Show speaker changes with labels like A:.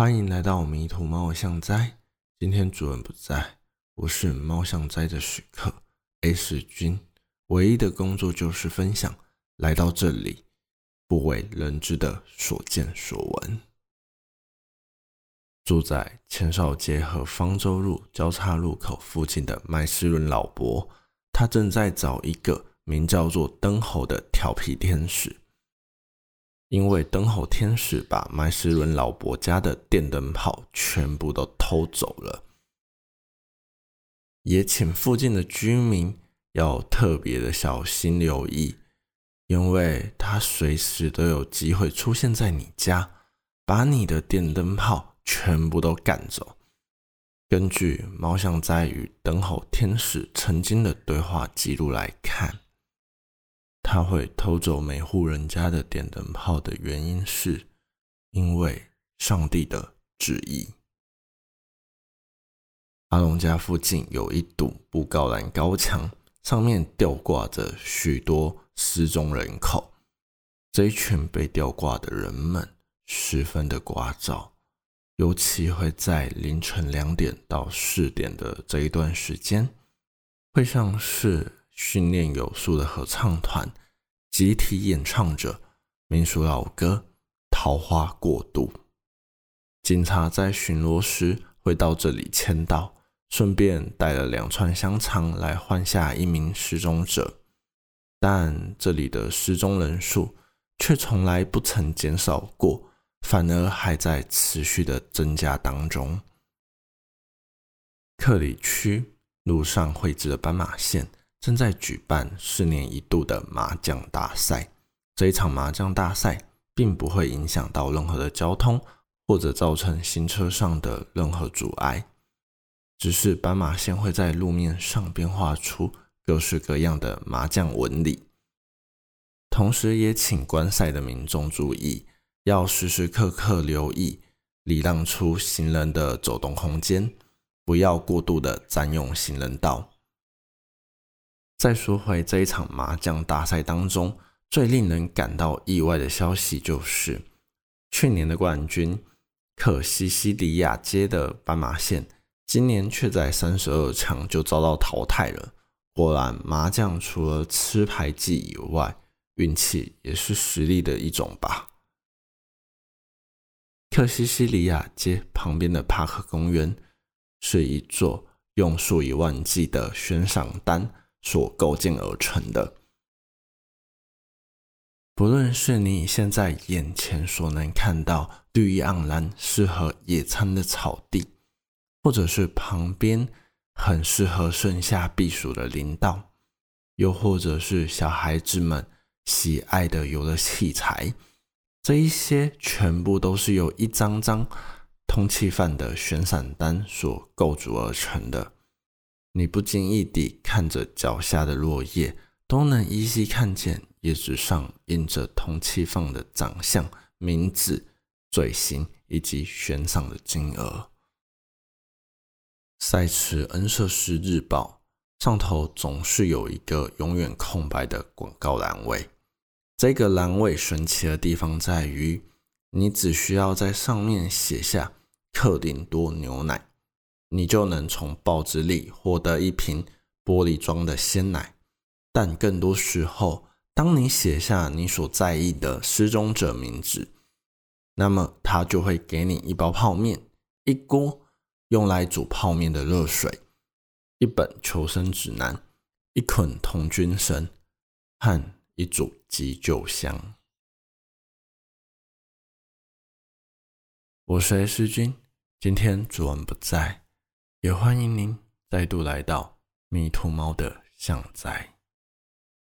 A: 欢迎来到迷途猫相哉。今天主人不在，我是猫相哉的许客 A 世君。唯一的工作就是分享来到这里不为人知的所见所闻。住在千少街和方舟路交叉路口附近的麦斯伦老伯，他正在找一个名叫做灯猴的调皮天使。因为灯猴天使把麦斯伦老伯家的电灯泡全部都偷走了，也请附近的居民要特别的小心留意，因为他随时都有机会出现在你家，把你的电灯泡全部都赶走。根据猫像在与灯猴天使曾经的对话记录来看。他会偷走每户人家的电灯泡的原因是，因为上帝的旨意。阿龙家附近有一堵布告栏高墙，上面吊挂着许多失踪人口。这一群被吊挂的人们十分的聒噪，尤其会在凌晨两点到四点的这一段时间，会像是。训练有素的合唱团集体演唱着民俗老歌《桃花过渡》。警察在巡逻时会到这里签到，顺便带了两串香肠来换下一名失踪者。但这里的失踪人数却从来不曾减少过，反而还在持续的增加当中。克里区路上绘制的斑马线。正在举办四年一度的麻将大赛。这一场麻将大赛并不会影响到任何的交通，或者造成行车上的任何阻碍。只是斑马线会在路面上边画出各式各样的麻将纹理。同时，也请观赛的民众注意，要时时刻刻留意，礼让出行人的走动空间，不要过度的占用行人道。再说回这一场麻将大赛当中，最令人感到意外的消息就是，去年的冠军可西西里亚街的斑马线，今年却在三十二强就遭到淘汰了。果然，麻将除了吃牌技以外，运气也是实力的一种吧。克西西里亚街旁边的帕克公园，是一座用数以万计的悬赏单。所构建而成的，不论是你现在眼前所能看到绿意盎然、适合野餐的草地，或者是旁边很适合盛夏避暑的林道，又或者是小孩子们喜爱的游乐器材，这一些全部都是由一张张通缉犯的悬赏单所构筑而成的。你不经意地看着脚下的落叶，都能依稀看见叶子上印着通缉犯的长相、名字、罪行以及悬赏的金额。赛池恩瑟斯日报上头总是有一个永远空白的广告栏位，这个栏位神奇的地方在于，你只需要在上面写下克林多牛奶。你就能从报纸里获得一瓶玻璃装的鲜奶，但更多时候，当你写下你所在意的失踪者名字，那么他就会给你一包泡面、一锅用来煮泡面的热水、一本求生指南、一捆童军绳和一组急救箱。我是 S 君，今天主人不在。也欢迎您再度来到迷途猫的巷仔。